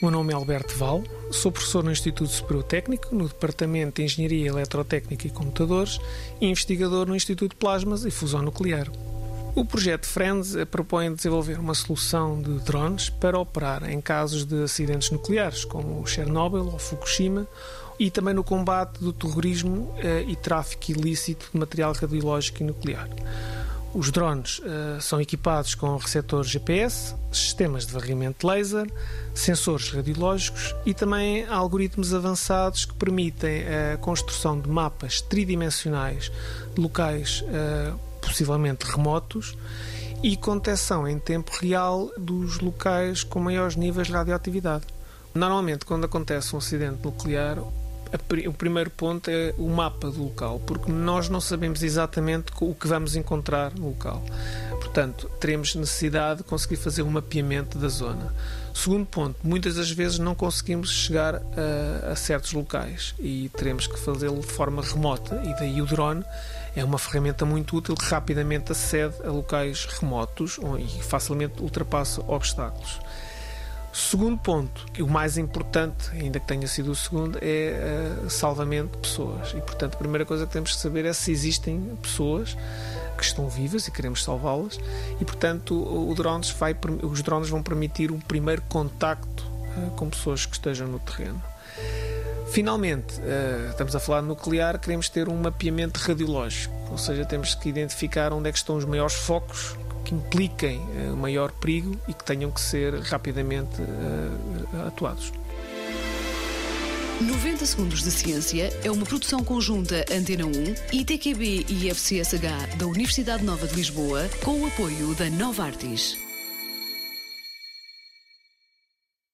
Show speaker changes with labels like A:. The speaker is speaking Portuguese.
A: O meu nome é Alberto Val, sou professor no Instituto Superior Técnico, no Departamento de Engenharia Eletrotécnica e Computadores e investigador no Instituto de Plasmas e Fusão Nuclear. O projeto FRIENDS propõe desenvolver uma solução de drones para operar em casos de acidentes nucleares, como Chernobyl ou Fukushima, e também no combate do terrorismo eh, e tráfico ilícito de material radiológico e nuclear. Os drones uh, são equipados com receptores GPS, sistemas de varrimento laser, sensores radiológicos e também algoritmos avançados que permitem a construção de mapas tridimensionais de locais uh, possivelmente remotos e contenção em tempo real dos locais com maiores níveis de radioatividade. Normalmente, quando acontece um acidente nuclear, o primeiro ponto é o mapa do local, porque nós não sabemos exatamente o que vamos encontrar no local. Portanto, teremos necessidade de conseguir fazer um mapeamento da zona. Segundo ponto, muitas das vezes não conseguimos chegar a, a certos locais e teremos que fazê-lo de forma remota, e daí o drone é uma ferramenta muito útil que rapidamente acede a locais remotos e facilmente ultrapassa obstáculos. Segundo ponto, o mais importante, ainda que tenha sido o segundo, é uh, salvamento de pessoas. E, portanto, a primeira coisa que temos que saber é se existem pessoas que estão vivas e queremos salvá-las. E, portanto, o, o drones vai, os drones vão permitir um primeiro contacto uh, com pessoas que estejam no terreno. Finalmente, uh, estamos a falar de nuclear, queremos ter um mapeamento radiológico, ou seja, temos que identificar onde é que estão os maiores focos que impliquem uh, maior perigo e que tenham que ser rapidamente uh, atuados.
B: 90 Segundos de Ciência é uma produção conjunta Antena 1, ITQB e FCSH da Universidade Nova de Lisboa, com o apoio da Nova Artis.